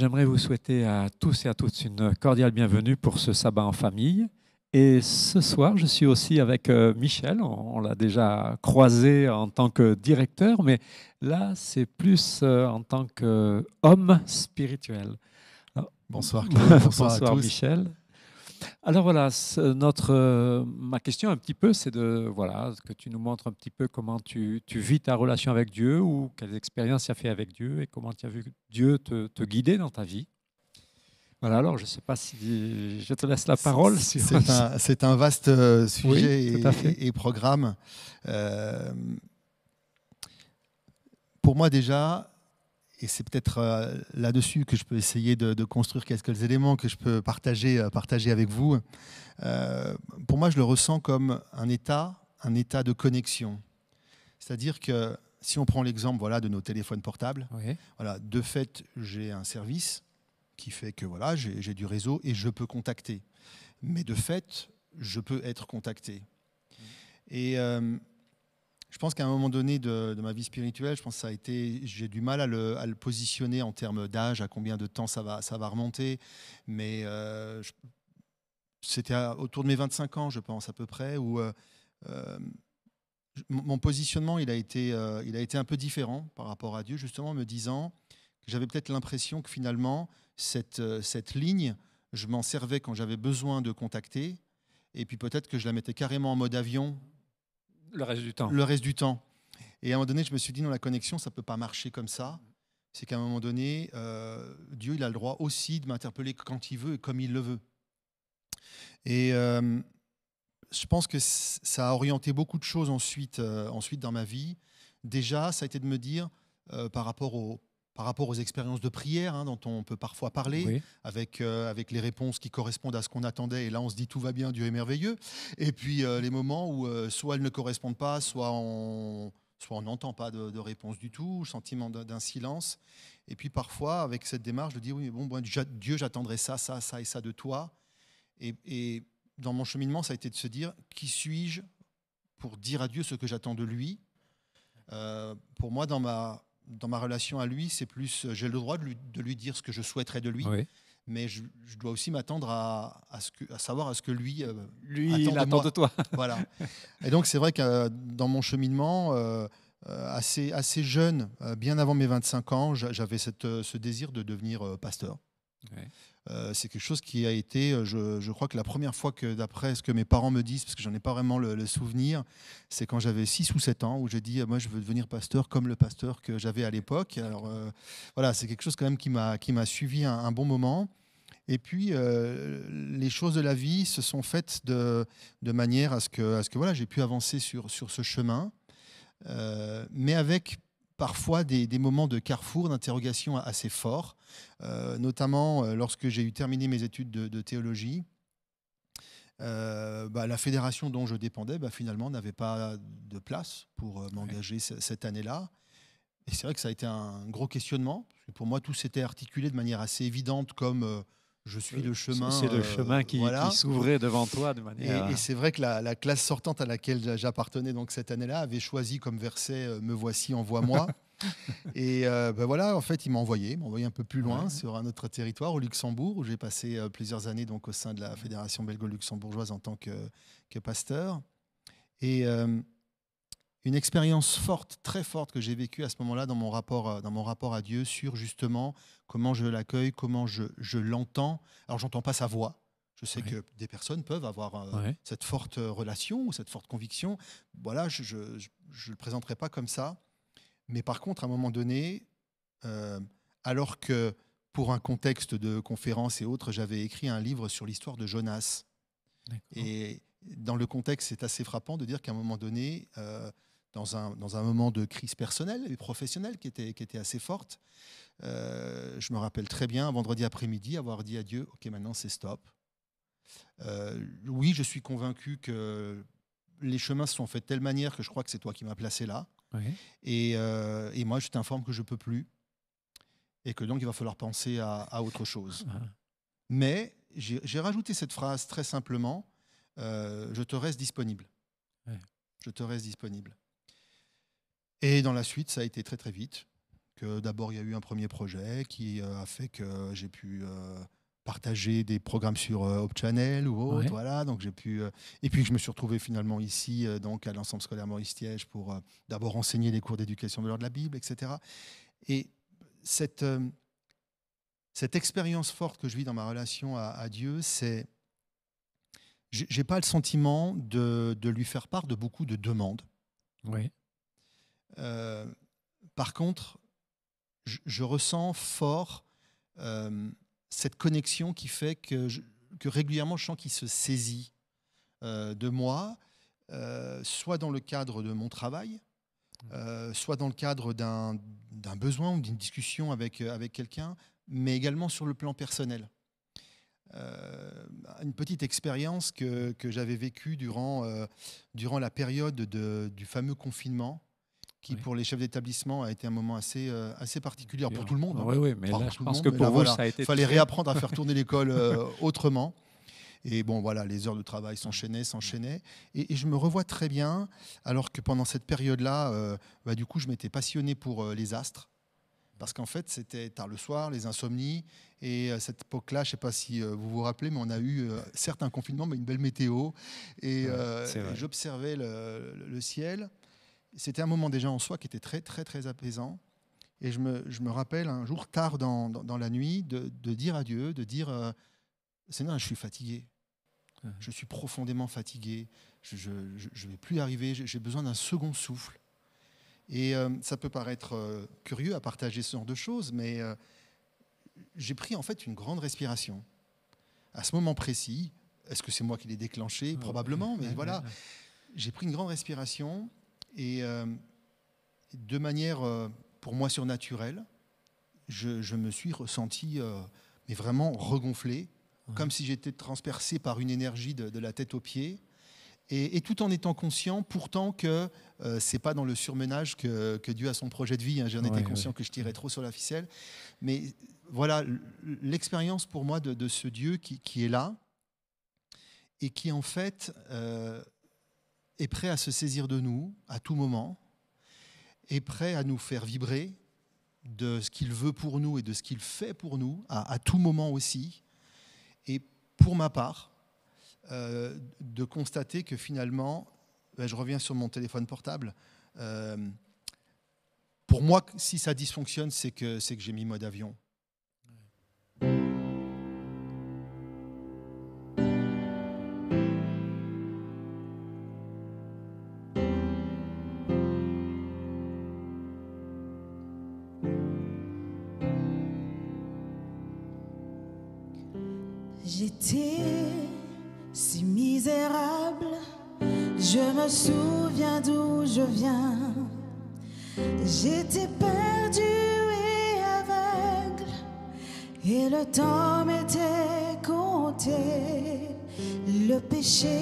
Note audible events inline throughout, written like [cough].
J'aimerais vous souhaiter à tous et à toutes une cordiale bienvenue pour ce sabbat en famille. Et ce soir, je suis aussi avec euh, Michel. On, l'a déjà croisé en tant que directeur, mais là, c'est plus euh, en tant qu'homme spirituel. bonsoir, [laughs] bonsoir, bonsoir à tous. Michel. Alors voilà, notre, euh, ma question un petit peu, c'est de voilà que tu nous montres un petit peu comment tu, tu, vis ta relation avec Dieu ou quelles expériences tu as fait avec Dieu et comment tu as vu Dieu te, te guider dans ta vie. Voilà, alors je ne sais pas si je te laisse la parole. C'est un, vaste euh, sujet et, programme. Euh, pour moi déjà, et c'est peut-être euh, là-dessus que je peux essayer de, construire quelques éléments que je peux partager, partager avec vous. pour moi, je le ressens comme un état, un état de connexion. C'est-à-dire que si on prend l'exemple voilà, de nos téléphones portables, voilà, de fait, j'ai un service qui fait que voilà, j'ai du réseau et je peux contacter. Mais de fait, je peux être contacté. Et euh, je pense qu'à un moment donné de, ma vie spirituelle, je pense ça a été, j'ai du mal à le, positionner en termes d'âge, à combien de temps ça va, remonter. Mais euh, c'était autour de mes 25 ans, je pense à peu près, où euh, mon positionnement, il a été, il a été un peu différent par rapport à Dieu, justement, me disant que j'avais peut-être l'impression que finalement, euh, cette ligne, je m'en servais quand j'avais besoin de contacter, et puis peut-être que je la mettais carrément en mode avion. Le reste du temps. Le reste du temps. Et à un moment donné, je me suis dit, non, la connexion, ça ne peut pas marcher comme ça. C'est qu'à un moment donné, euh, Dieu, il a le droit aussi de m'interpeller quand il veut et comme il le veut. Et euh, je pense que ça a orienté beaucoup de choses ensuite, ensuite dans ma vie. Déjà, ça a été de me dire, par rapport au, par rapport aux expériences de prière hein, dont on peut parfois parler, avec, euh, avec les réponses qui correspondent à ce qu'on attendait. Et là, on se dit tout va bien, Dieu est merveilleux. Et puis euh, les moments où euh, soit elles ne correspondent pas, soit on soit on n'entend pas de, réponse du tout, sentiment d'un silence. Et puis parfois, avec cette démarche, je dis oui, bon, bon Dieu, j'attendrai ça, ça, ça et ça de toi. Et, et dans mon cheminement, ça a été de se dire qui suis-je pour dire à Dieu ce que j'attends de lui? pour moi, dans ma dans ma relation à lui, c'est plus, j'ai le droit de lui, de lui, dire ce que je souhaiterais de lui. Mais je, dois aussi m'attendre à, à, ce que, à savoir à ce que lui, euh, lui attend, de, toi. [laughs] voilà. Et donc c'est vrai que euh, dans mon cheminement, euh, assez, assez jeune, bien avant mes 25 ans, j'avais ce désir de devenir pasteur. Euh, c'est quelque chose qui a été, euh, je, crois que la première fois que, d'après ce que mes parents me disent, parce que j'en ai pas vraiment le, souvenir, c'est quand j'avais 6 ou 7 ans, où j'ai dit, moi je veux devenir pasteur comme le pasteur que j'avais à l'époque. Alors euh, voilà, c'est quelque chose quand même qui m'a, qui m'a suivi un, bon moment. Et puis, les choses de la vie se sont faites de, de manière à ce que, à ce que voilà, j'ai pu avancer sur, sur ce chemin, mais avec parfois des, moments de carrefour, d'interrogation assez forts, euh, notamment euh, lorsque j'ai eu terminé mes études de, théologie. Euh, bah, la fédération dont je dépendais, bah, finalement, n'avait pas de place pour m'engager cette année-là. Et c'est vrai que ça a été un gros questionnement. pour moi, tout s'était articulé de manière assez évidente comme je suis le chemin. C'est le chemin qui, s'ouvrait devant toi de manière. Et, c'est vrai que la, classe sortante à laquelle j'appartenais donc cette année-là avait choisi comme verset Me voici, envoie-moi. [laughs] et euh, ben voilà, en fait, il m'a envoyé, m'a envoyé un peu plus loin sur un autre territoire, au Luxembourg, où j'ai passé euh, plusieurs années donc au sein de la fédération belgo-luxembourgeoise en tant que, que pasteur. Et euh, une expérience forte, très forte que j'ai vécue à ce moment-là dans mon rapport, dans mon rapport à Dieu sur justement comment je l'accueille, comment je, je l'entends. Alors, j'entends pas sa voix. Je sais que des personnes peuvent avoir cette forte relation ou cette forte conviction. Voilà, je ne le présenterai pas comme ça. Mais par contre, à un moment donné, euh, alors que pour un contexte de conférence et autres, j'avais écrit un livre sur l'histoire de Jonas. Et dans le contexte, c'est assez frappant de dire qu'à un moment donné, euh, dans, un, dans un moment de crise personnelle et professionnelle qui était, qui était assez forte, euh, je me rappelle très bien, vendredi après-midi, avoir dit à Dieu, OK, maintenant c'est stop. oui, je suis convaincu que les chemins se sont faits de telle manière que je crois que c'est toi qui m'as placé là. Euh, et, moi, je t'informe que je ne peux plus et que donc il va falloir penser à, autre chose. Ah. Mais j'ai rajouté cette phrase très simplement euh, je te reste disponible. Je te reste disponible. Et dans la suite, ça a été très très vite que d'abord il y a eu un premier projet qui a fait que j'ai pu partager des programmes sur Hope Channel ou autre, voilà. Donc j'ai pu et puis je me suis retrouvé finalement ici donc à l'ensemble scolaire Maurice Tiège pour d'abord enseigner les cours d'éducation de l'ordre de la Bible, etc. Et cette cette expérience forte que je vis dans ma relation à, Dieu, c'est j'ai pas le sentiment de, de, lui faire part de beaucoup de demandes. Oui. Euh, par contre, je, ressens fort euh, cette connexion qui fait que, régulièrement je sens qu'il se saisit euh, de moi, soit dans le cadre de mon travail, soit dans le cadre d'un besoin ou d'une discussion avec, quelqu'un, mais également sur le plan personnel. Une petite expérience que, j'avais vécue durant, la période de, du fameux confinement, qui pour les chefs d'établissement a été un moment assez, euh, assez particulier pour tout le monde. Hein. Oui, oui, mais là, je pense que pour vous, ça a été. Il fallait réapprendre à faire [laughs] tourner l'école autrement. Et bon, voilà, les heures de travail s'enchaînaient, s'enchaînaient. Et, je me revois très bien, alors que pendant cette période-là, bah, du coup, je m'étais passionné pour les astres parce qu'en fait, c'était tard le soir, les insomnies. Et à euh, cette époque-là, je ne sais pas si euh, vous vous rappelez, mais on a eu euh, certes un confinement, mais une belle météo. Et, j'observais le, ciel. C'était un moment déjà en soi qui était très, très, très apaisant. Et je me, je me rappelle un jour tard dans, dans, la nuit de, de, dire à Dieu, de dire Seigneur, je suis fatigué. Je suis profondément fatigué. Je ne vais plus arriver. J'ai besoin d'un second souffle. Et euh, ça peut paraître euh, curieux à partager ce genre de choses, mais euh, j'ai pris en fait une grande respiration. À ce moment précis, est-ce que c'est moi qui l'ai déclenché? Probablement, mais voilà. J'ai pris une grande respiration et de manière pour moi surnaturelle, je, je me suis ressenti mais vraiment regonflé, comme si j'étais transpercé par une énergie de, de la tête aux pieds et, tout en étant conscient pourtant que euh, c'est pas dans le surmenage que, que, Dieu a son projet de vie. Hein. J'en étais conscient que je tirais trop sur la ficelle. Mais voilà, l'expérience pour moi de, ce Dieu qui, qui, est là et qui en fait euh, est prêt à se saisir de nous à tout moment, est prêt à nous faire vibrer de ce qu'il veut pour nous et de ce qu'il fait pour nous à, tout moment aussi. Et pour ma part, euh, de constater que finalement, ben, je reviens sur mon téléphone portable, euh, pour moi, si ça dysfonctionne, c'est que, que j'ai mis mode avion. Souviens d'où je viens. J'étais perdu et aveugle, et le temps m'était compté. Le péché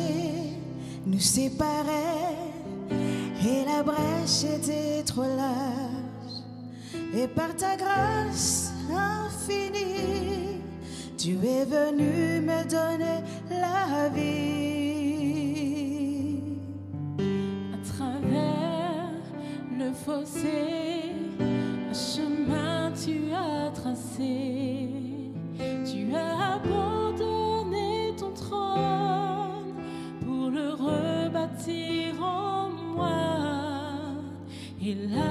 nous séparait, et la brèche était trop large. Et par ta grâce infinie, tu es venu me donner la vie. fossé, un chemin tu as tracé, tu as abandonné ton trône pour le rebâtir en moi. Et là,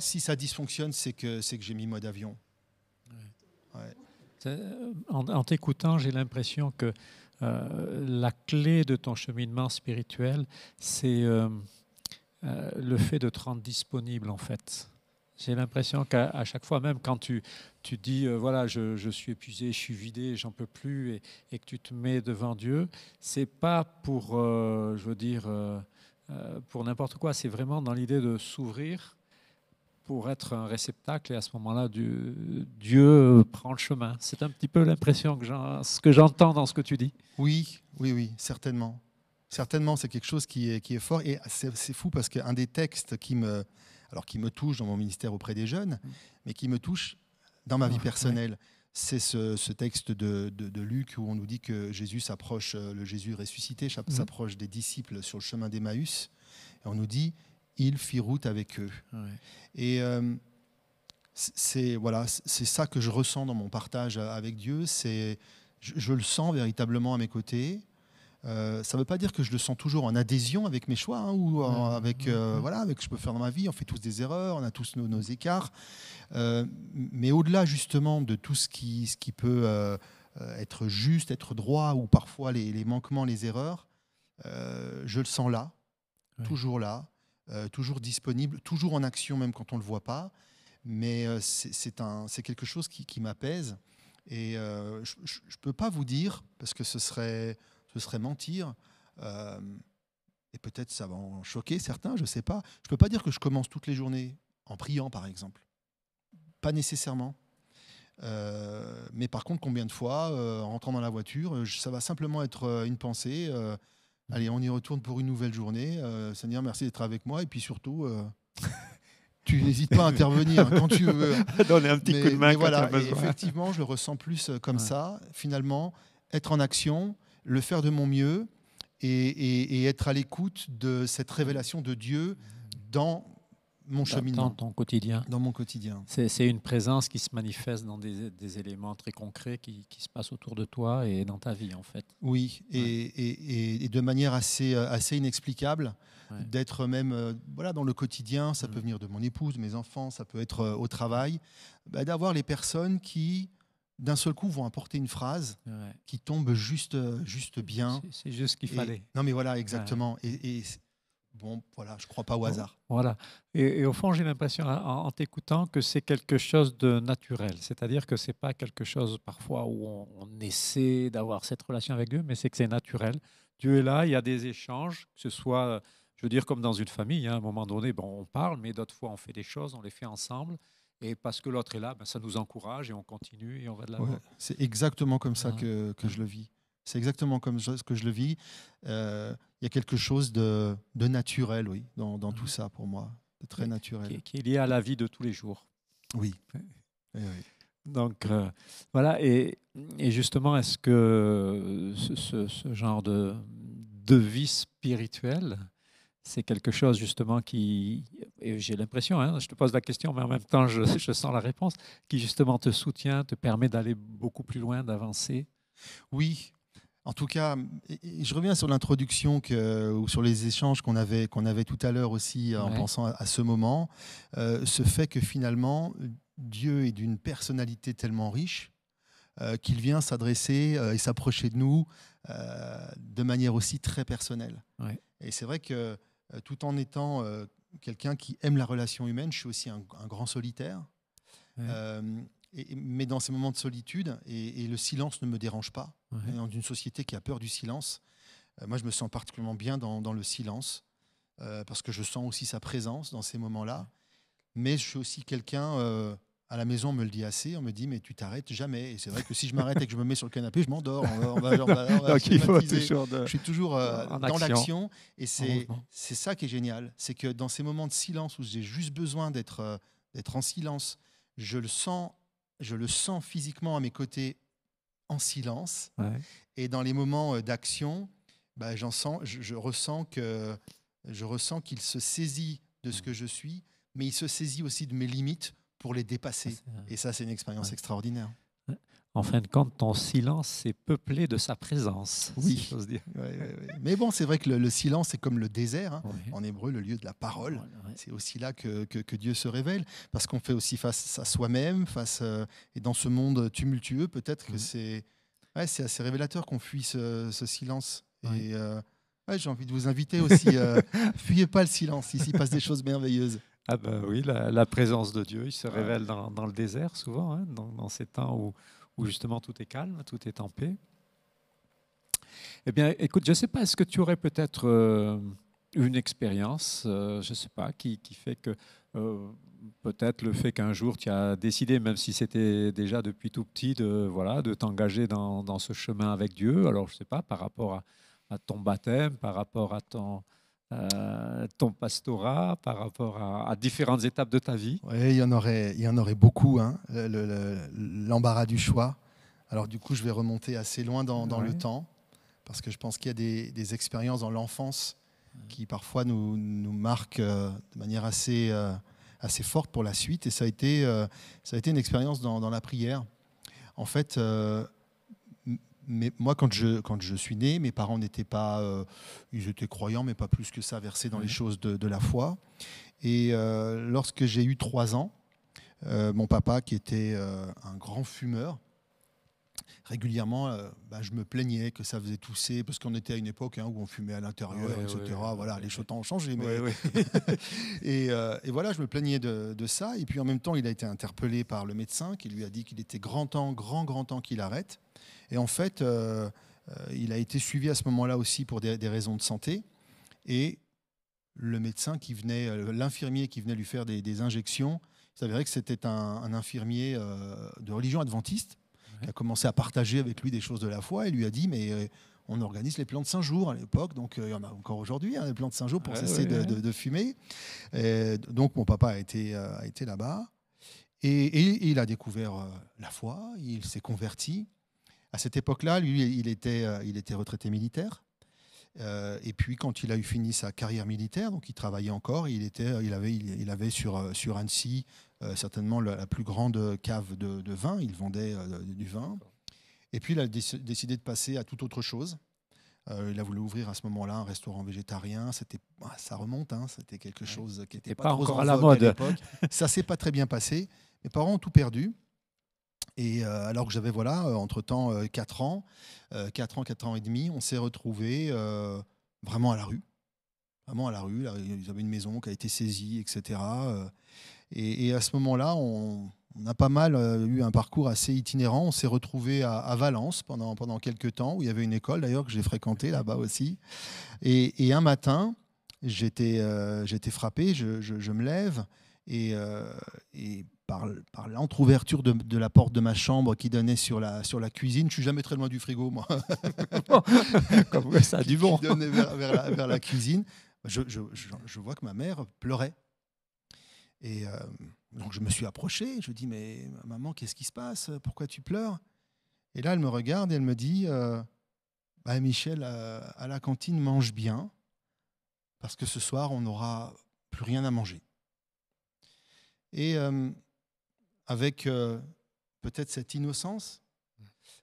si ça dysfonctionne, c'est que, que j'ai mis mode avion. Ouais. C'est- En, en t'écoutant, j'ai l'impression que euh, la clé de ton cheminement spirituel, c'est euh, euh, le fait de te rendre disponible, en fait. J'ai l'impression qu'à chaque fois, même quand tu, tu dis, euh, voilà, je, je suis épuisé, je suis vidé, j'en peux plus, et, et que tu te mets devant Dieu, c'est pas pour, euh, je veux dire, euh, euh, pour n'importe quoi, c'est vraiment dans l'idée de s'ouvrir pour être un réceptacle et à ce moment-là, Dieu, Dieu prend le chemin. C'est un petit peu l'impression que ce que j'entends dans ce que tu dis. Oui, oui, oui, certainement. Certainement, c'est quelque chose qui est, qui est fort. Et c'est fou parce qu'un des textes qui me, alors qui me touche dans mon ministère auprès des jeunes, mais qui me touche dans ma vie Ah, personnelle, c'est ce, ce texte de, de- de Luc où on nous dit que Jésus s'approche, euh, le Jésus ressuscité Mhm. s'approche des disciples sur le chemin d'Emmaüs. Et on nous dit, il fit route avec eux. Et euh, c'est voilà, c'est ça que je ressens dans mon partage euh, avec Dieu. C'est je, je le sens véritablement à mes côtés. Euh, ça ne veut pas dire que je le sens toujours en adhésion avec mes choix hein, ou en- avec euh, voilà avec ce que je peux faire dans ma vie. On fait tous des erreurs, on a tous nos, nos écarts. Mais au-delà justement de tout ce qui ce qui peut être juste, être droit ou parfois les, les manquements, les erreurs, je le sens là, Ouais. toujours là, euh, toujours disponible, toujours en action même quand on ne le voit pas. Mais euh, c'est quelque chose qui, m'apaise. Et euh, je ne peux pas vous dire, parce que ce serait, ce serait mentir, et peut-être ça va en choquer certains, je ne sais pas. Je ne peux pas dire que je commence toutes les journées en priant, par exemple. Pas nécessairement. Mais par contre, combien de fois, en rentrant dans la voiture, ça va simplement être une pensée. Euh, allez, on y retourne pour une nouvelle journée. Euh, Seigneur, merci d'être avec moi. Et puis surtout, euh, [laughs] tu n'hésites pas à intervenir quand tu veux. [laughs] Donner un petit Mais- coup de main quand voilà, tu as besoin. effectivement, je le ressens plus euh, comme Ouais. ça. Finalement, être en action, le faire de mon mieux et, et- et être à l'écoute de cette révélation de Dieu dans mon dans ton quotidien. dans mon quotidien. C'est une présence qui se manifeste dans des, des éléments très concrets qui, qui se passent autour de toi et dans ta vie, en fait. Oui, et, et- et- et de manière assez, euh, assez inexplicable, Ouais. d'être même euh, voilà, dans le quotidien, ça peut venir de mon épouse, mes enfants, ça peut être euh, au travail, bah, d'avoir les personnes qui, d'un seul coup, vont apporter une phrase Ouais. qui tombe juste, juste bien. C'est- juste ce qu'il fallait. Non, mais voilà, exactement. Et, bon, voilà, je crois pas au hasard. Voilà. Et, et au fond, j'ai l'impression, en, en t'écoutant, que c'est quelque chose de naturel. C'est-à-dire que c'est pas quelque chose parfois où on, on essaie d'avoir cette relation avec Dieu, mais c'est que c'est naturel. Dieu est là, il y a des échanges, que ce soit, je veux dire, comme dans une famille. hein, à un moment donné, bon, on parle, mais d'autres fois, on fait des choses, on les fait ensemble. Et parce que l'autre est là, ben, ça nous encourage et on continue et on va de l'avant. Ouais, C'est exactement comme ça que, que je le vis. C'est exactement comme ça que je le vis. Euh, Il y a quelque chose de, de naturel, oui, dans, dans tout Mhm. ça pour moi. De très naturel. Qui, qui est lié à la vie de tous les jours. Oui. Oui. Donc euh, voilà, et, et justement, est-ce que ce, ce- ce genre de, de vie spirituelle, c'est quelque chose justement qui, et j'ai l'impression, hein, je te pose la question, mais en même temps, je, je sens la réponse, qui justement te soutient, te permet d'aller beaucoup plus loin, d'avancer? Oui. En tout cas, je reviens sur l'introduction ou sur les échanges qu'on avait, qu'on avait tout à l'heure aussi en Ouais. pensant à, ce moment. Euh, ce fait que finalement, Dieu est d'une personnalité tellement riche euh, qu'il vient s'adresser euh, et s'approcher de nous de manière aussi très personnelle. Ouais. Et c'est vrai que tout en étant quelqu'un qui aime la relation humaine, je suis aussi un, un grand solitaire. Ouais. Et- mais dans ces moments de solitude, et, et le silence ne me dérange pas, Ouais. Dans une société qui a peur du silence, euh, moi je me sens particulièrement bien dans, dans le silence, euh, parce que je sens aussi sa présence dans ces moments-là. Mais je suis aussi quelqu'un, euh, à la maison on me le dit assez, on me dit mais tu t'arrêtes jamais. Et c'est vrai que si je m'arrête et que je me mets sur le canapé, je m'endors. On va, on va- on on [laughs] de... Je suis toujours dans action. l'action et c'est ça qui est génial. C'est que dans ces moments de silence où j'ai juste besoin d'être d'être en silence, je le sens, je le sens physiquement à mes côtés en silence. Ouais. Et dans les moments euh, d'action, bah, j'en sens, je, je ressens que je ressens qu'il se saisit de ce que je suis, mais il se saisit aussi de mes limites pour les dépasser. Et ça, c'est une expérience Ouais. extraordinaire. En fin de compte, ton silence est peuplé de sa présence, Oui. si j'ose dire. Ouais, ouais, ouais. Mais bon, c'est vrai que le, le silence, c'est comme le désert. hein. En hébreu, le lieu de la parole. C'est aussi là que, que- que Dieu se révèle, parce qu'on fait aussi face à soi-même, face euh, et dans ce monde tumultueux, peut-être que Mhm. c'est assez révélateur qu'on fuit ce, ce silence. Et euh, j'ai envie de vous inviter aussi, euh, [laughs] fuyez pas le silence. Ici passe des choses merveilleuses. Ah ben oui, la, la présence de Dieu, il se révèle dans, dans le désert souvent, hein, dans, dans ces temps où, où justement tout est calme, tout est en paix. Eh bien, écoute, je ne sais pas, est-ce que tu aurais peut-être euh, une expérience, euh, je ne sais pas, qui, fait que euh, peut-être le fait qu'un jour tu as décidé, même si c'était déjà depuis tout petit, de, voilà, de t'engager dans, dans ce chemin avec Dieu, alors je ne sais pas, par rapport à, à ton baptême, par rapport à ton, euh, ton pastorat, par rapport à, à différentes étapes de ta vie. Ouais, il y en aurait, il y en aurait beaucoup. hein, le- le- L'embarras du choix. Alors du coup, je vais remonter assez loin dans, dans le temps, parce que je pense qu'il y a des, des expériences dans l'enfance qui parfois nous, nous marquent euh, de manière assez, euh, assez forte pour la suite. Et ça a été, ça a été une expérience dans, dans la prière. En fait, mais moi, quand je, quand je suis né, mes parents n'étaient pas, euh, ils étaient croyants, mais pas plus que ça, versés dans les choses de, de la foi. Et euh, lorsque j'ai eu trois ans, euh, mon papa, qui était un grand fumeur, régulièrement, euh, bah, je me plaignais que ça faisait tousser, parce qu'on était à une époque hein, où on fumait à l'intérieur, Ouais, etc. ouais, voilà, ouais, les choses ont changé. Mais... [laughs] Et, euh, et voilà, je me plaignais de, de ça. Et puis en même temps, il a été interpellé par le médecin qui lui a dit qu'il était grand temps, grand, grand temps qu'il arrête. Et en fait, euh, il a été suivi à ce moment-là aussi pour des, des raisons de santé. Et le médecin qui venait, l'infirmier qui venait lui faire des, des injections, il s'avérait que c'était un, un infirmier euh, de religion adventiste qui a commencé à partager avec lui des choses de la foi et lui a dit mais euh, on organise les plans de Saint-Jour à l'époque, donc euh, il y en a encore aujourd'hui, hein, les plans de Saint-Jour pour Ouais, cesser de, ouais. de- de fumer. Et donc mon papa a été, euh, a été là-bas et, et il a découvert la foi, il s'est converti. À cette époque-là, lui, il était, il était retraité militaire. Euh, et puis, quand il a eu fini sa carrière militaire, donc il travaillait encore, il, était, il avait, il, il avait sur, sur Annecy certainement la, la plus grande cave de, de vin. Il vendait euh, du vin. Et puis, il a déc- décidé de passer à toute autre chose. Euh, il a voulu ouvrir à ce moment-là un restaurant végétarien. C'était, ah, ça remonte, hein, c'était quelque chose qui n'était pas, pas trop encore en à la mode. l'époque. [laughs] Ça s'est pas très bien passé. Mes parents ont tout perdu. Et euh, alors que j'avais, voilà, euh, entre-temps, 4 ans, 4 ans, 4 ans et demi, on s'est retrouvés euh, vraiment à la rue. Vraiment à la rue. Là, ils avaient une maison qui a été saisie, etc. et, et à ce moment-là, on, on a pas mal euh, eu un parcours assez itinérant. On s'est retrouvés à, à Valence pendant, pendant quelques temps, où il y avait une école d'ailleurs que j'ai fréquentée là-bas aussi. Et, et un matin, j'étais euh, frappé, je, je- je me lève et, euh, et par, par l'entrouverture de, de la porte de ma chambre qui donnait sur la, sur la cuisine, je suis jamais très loin du frigo, moi, [laughs] Comme ça a du bon. qui donnait vers, vers la, vers la cuisine, je- je- je vois que ma mère pleurait. Et euh, donc je me suis approché, je dis mais maman, qu'est-ce qui se passe? Pourquoi tu pleures? Et là, elle me regarde et elle me dit euh, Bah, Michel, euh, à la cantine, mange bien, parce que ce soir, on n'aura plus rien à manger. Et avec peut-être cette innocence,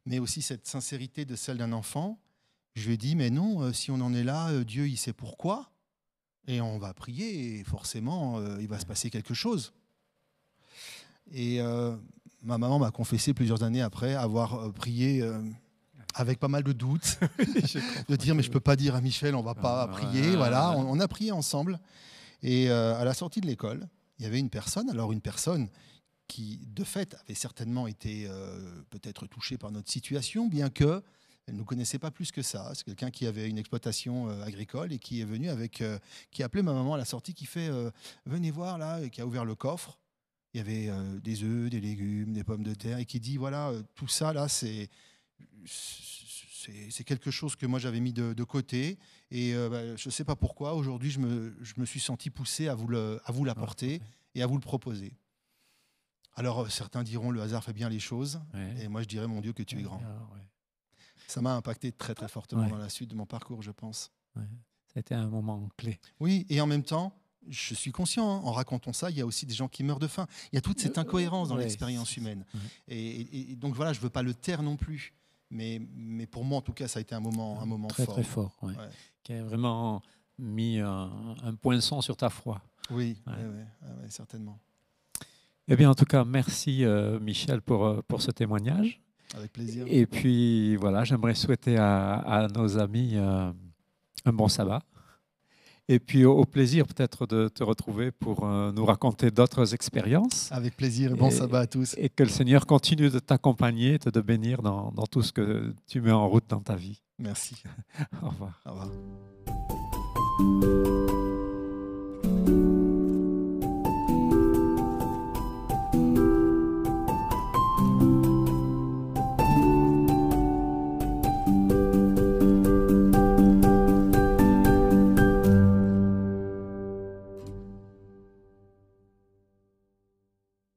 mais aussi cette sincérité de celle d'un enfant, je lui ai dit, mais non, si on en est là, Dieu, il sait pourquoi, et on va prier, et forcément, euh, il va se passer quelque chose. Et euh, ma maman m'a confessé plusieurs années après avoir euh, prié avec pas mal de doutes, [laughs] de dire, mais je peux pas dire à Michel, on va pas Ah, prier. Voilà, on, on a prié ensemble. Et euh, à la sortie de l'école, il y avait une personne, alors une personne qui, de fait, avait certainement été euh, peut-être touchée par notre situation, bien que elle ne nous connaissait pas plus que ça. C'est quelqu'un qui avait une exploitation euh, agricole et qui est venu avec, euh, qui a appelé ma maman à la sortie, qui fait euh, venez voir là, et qui a ouvert le coffre. Il y avait des œufs, des légumes, des pommes de terre, et qui dit voilà, tout ça là, c'est c'est quelque chose que moi j'avais mis de, de côté et bah, je ne sais pas pourquoi aujourd'hui je me, je me suis senti poussé à vous le- à vous l'apporter et à vous le proposer. Alors certains diront le hasard fait bien les choses Ouais. et moi je dirais mon Dieu que tu es grand. Ah, ouais. Ça m'a impacté très très fortement Ouais. dans la suite de mon parcours, je pense. Ça a été un moment clé. Oui, et en même temps, je suis conscient, hein, en racontant ça, il y a aussi des gens qui meurent de faim. Il y a toute cette Euh, incohérence dans ouais, l'expérience humaine. ouais. Et, donc voilà, je ne veux pas le taire non plus. Mais, mais pour moi, en tout cas, ça a été un moment, un moment très fort. très fort. ouais. Ouais. Qui a vraiment mis un, un poinçon sur ta foi. Oui, Ouais. ouais, ouais, ouais, ouais, certainement. Eh bien, en tout cas, merci euh, Michel pour, euh, pour ce témoignage. Avec plaisir. Et puis voilà, j'aimerais souhaiter à, à nos amis euh, un bon sabbat. Et puis au, au plaisir peut-être de te retrouver pour euh, nous raconter d'autres expériences. Avec plaisir et bon Et- sabbat à tous. Et que le Seigneur continue de t'accompagner, et de bénir dans, dans tout ce que tu mets en route dans ta vie. Merci. [laughs] Au revoir. Au revoir.